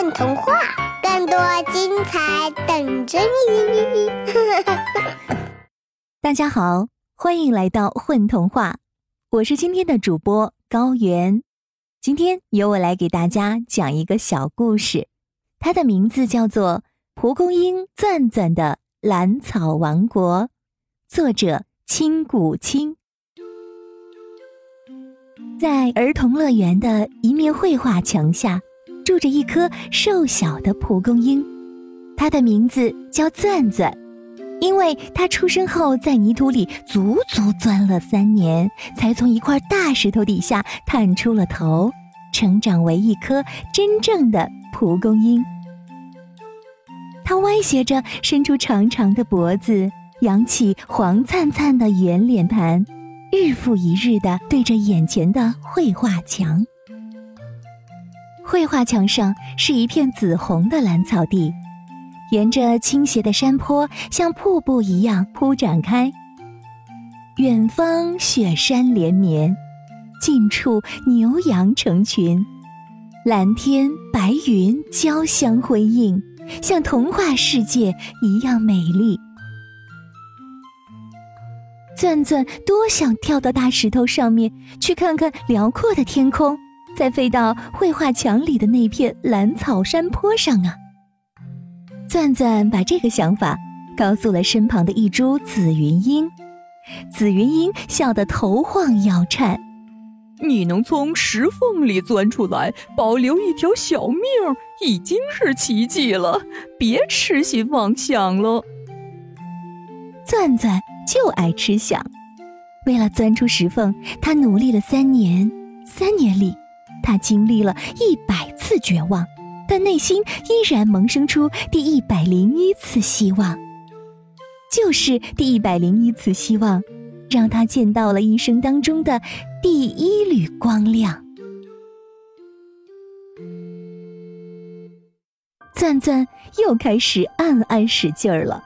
混童话，更多精彩等着你！大家好，欢迎来到混童话，我是今天的主播高原。今天由我来给大家讲一个小故事，它的名字叫做《蒲公英钻钻的兰草王国》，作者青谷青。在儿童乐园的一面绘画墙下，住着一颗瘦小的蒲公英，它的名字叫钻钻，因为它出生后在泥土里足足钻了三年，才从一块大石头底下探出了头，成长为一颗真正的蒲公英。它歪斜着伸出长长的脖子，扬起黄灿灿的圆脸盘。日复一日地对着眼前的绘画墙，绘画墙上是一片紫红的蓝草地，沿着倾斜的山坡像瀑布一样铺展开。远方雪山连绵，近处牛羊成群，蓝天白云交相辉映，像童话世界一样美丽。钻钻多想跳到大石头上面去看看辽阔的天空，再飞到绘画墙里的那片蓝草山坡上啊！钻钻把这个想法告诉了身旁的一株紫云英，紫云英笑得头晃腰颤：“你能从石缝里钻出来，保留一条小命，已经是奇迹了，别痴心妄想了。”钻钻。就爱吃想，为了钻出石缝，他努力了三年。三年里，他经历了一百次绝望，但内心依然萌生出第一百零一次希望。就是第一百零一次希望，让他见到了一生当中的第一缕光亮。钻钻又开始暗暗使劲儿了。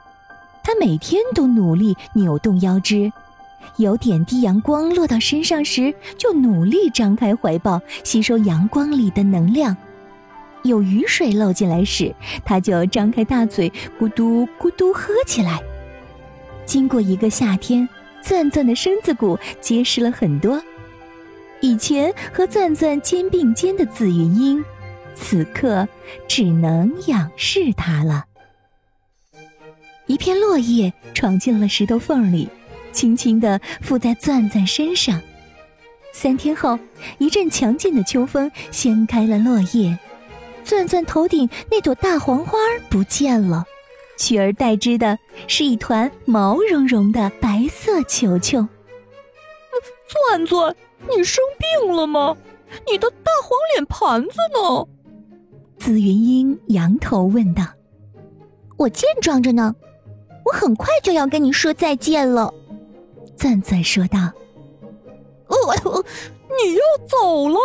他每天都努力扭动腰肢，有点滴阳光落到身上时，就努力张开怀抱吸收阳光里的能量；有雨水漏进来时，他就张开大嘴咕嘟咕嘟喝起来。经过一个夏天，钻钻的身子骨结实了很多。以前和钻钻肩并肩的紫云英，此刻只能仰视它了。一片落叶闯进了石头缝里，轻轻地附在钻钻身上。三天后，一阵强劲的秋风掀开了落叶，钻钻头顶那朵大黄花不见了，取而代之的是一团毛茸茸的白色球球。钻钻，你生病了吗？你的大黄脸盘子呢？紫云英仰头问道。我健壮着呢。我很快就要跟你说再见了，钻钻说道。哦，你要走了？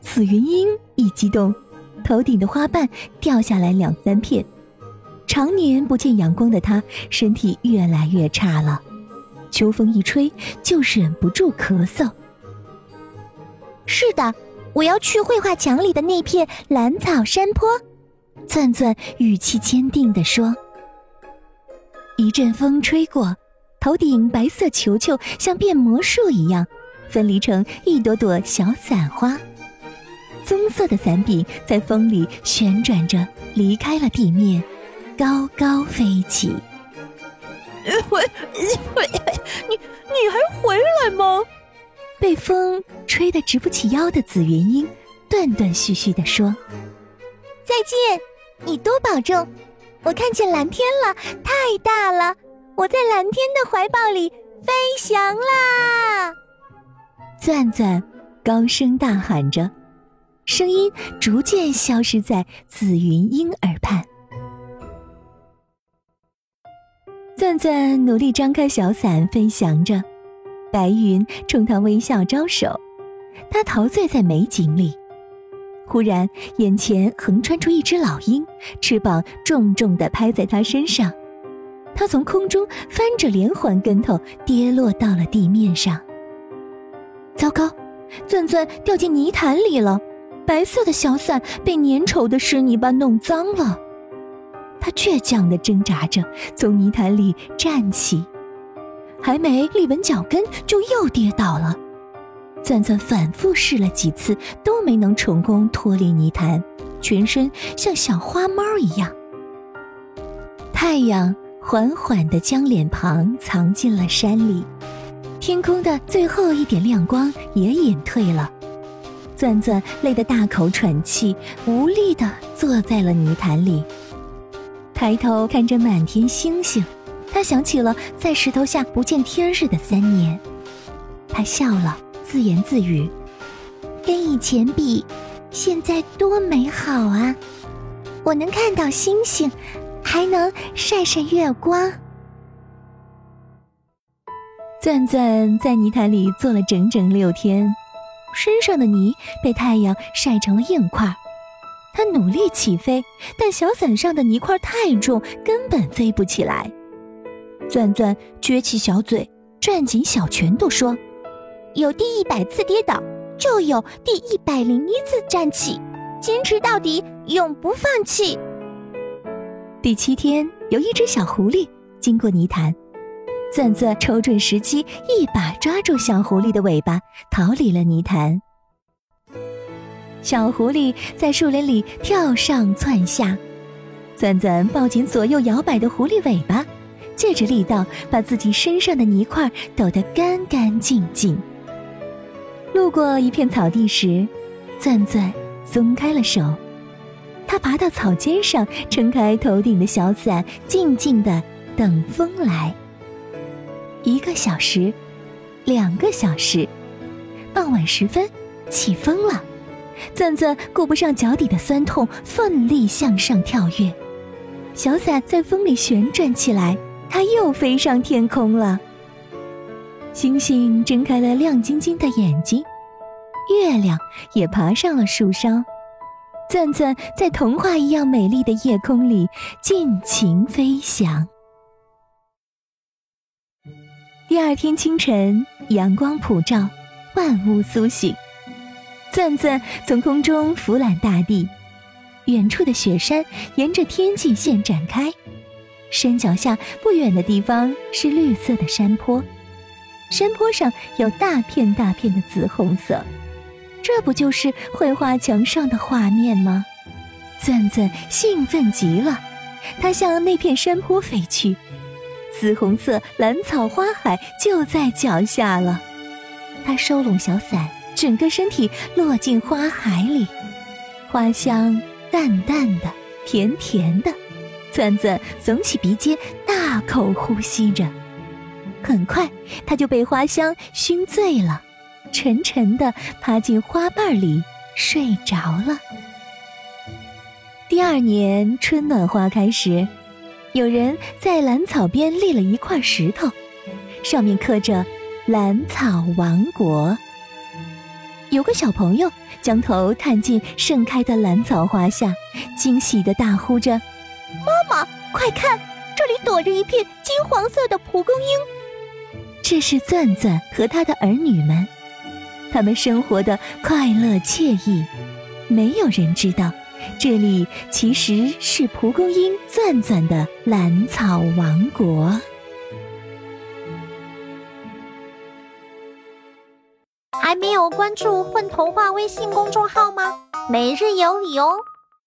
紫云英一激动，头顶的花瓣掉下来两三片。常年不见阳光的她，身体越来越差了。秋风一吹，就忍不住咳嗽。是的，我要去绘画墙里的那片蓝草山坡。钻钻语气坚定地说。一阵风吹过，头顶白色球球像变魔术一样，分离成一朵朵小伞花。棕色的伞柄在风里旋转着，离开了地面，高高飞起。回，回，你你还回来吗？被风吹得直不起腰的紫云英，断断续续地说：“再见，你多保重。”我看见蓝天了，太大了！我在蓝天的怀抱里飞翔啦！钻钻高声大喊着，声音逐渐消失在紫云英耳畔。钻钻努力张开小伞飞翔着，白云冲他微笑招手，他陶醉在美景里。忽然，眼前横穿出一只老鹰，翅膀重重地拍在他身上，他从空中翻着连环跟头，跌落到了地面上。糟糕，钻钻掉进泥潭里了，白色的小伞被粘稠的湿泥巴弄脏了。他倔强地挣扎着从泥潭里站起，还没立稳脚跟，就又跌倒了。钻钻反复试了几次，都没能成功脱离泥潭，全身像小花猫一样。太阳缓缓地将脸庞藏进了山里，天空的最后一点亮光也隐退了。钻钻累得大口喘气，无力地坐在了泥潭里。抬头看着满天星星，他想起了在石头下不见天日的三年，他笑了，自言自语：“跟以前比，现在多美好啊！我能看到星星，还能晒晒月光。”钻钻在泥潭里坐了整整六天。身上的泥被太阳晒成了硬块，他努力起飞，但小伞上的泥块太重，根本飞不起来。钻钻撅起小嘴，攥紧小拳头说：“有第一百次跌倒，就有第一百零一次站起，坚持到底，永不放弃。”第七天，有一只小狐狸经过泥潭。钻钻瞅准时机，一把抓住小狐狸的尾巴，逃离了泥潭。小狐狸在树林里跳上窜下，钻钻抱紧左右摇摆的狐狸尾巴，借着力道把自己身上的泥块抖得干干净净。路过一片草地时，钻钻松开了手，他爬到草尖上，撑开头顶的小伞，静静的等风来。一个小时，两个小时，傍晚时分，起风了。钻钻顾不上脚底的酸痛，奋力向上跳跃。小伞在风里旋转起来，它又飞上天空了。星星睁开了亮晶晶的眼睛，月亮也爬上了树梢。钻钻在童话一样美丽的夜空里尽情飞翔。第二天清晨，阳光普照，万物苏醒。钻钻从空中俯览大地，远处的雪山沿着天际线展开，山脚下不远的地方是绿色的山坡，山坡上有大片大片的紫红色，这不就是绘画墙上的画面吗？钻钻兴奋极了，它向那片山坡飞去。紫红色蓝草花海就在脚下了，他收拢小伞，整个身体落进花海里，花香淡淡的，甜甜的。钻钻耸起鼻尖，大口呼吸着，很快他就被花香熏醉了，沉沉的趴进花瓣里睡着了。第二年春暖花开时。有人在兰草边立了一块石头，上面刻着“兰草王国”。有个小朋友将头探进盛开的兰草花下，惊喜地大呼着：“妈妈，快看，这里躲着一片金黄色的蒲公英！”这是钻钻和他的儿女们，他们生活的快乐惬意，没有人知道。这里其实是蒲公英钻钻的兰草王国。还没有关注“混童话”微信公众号吗？每日有礼哦！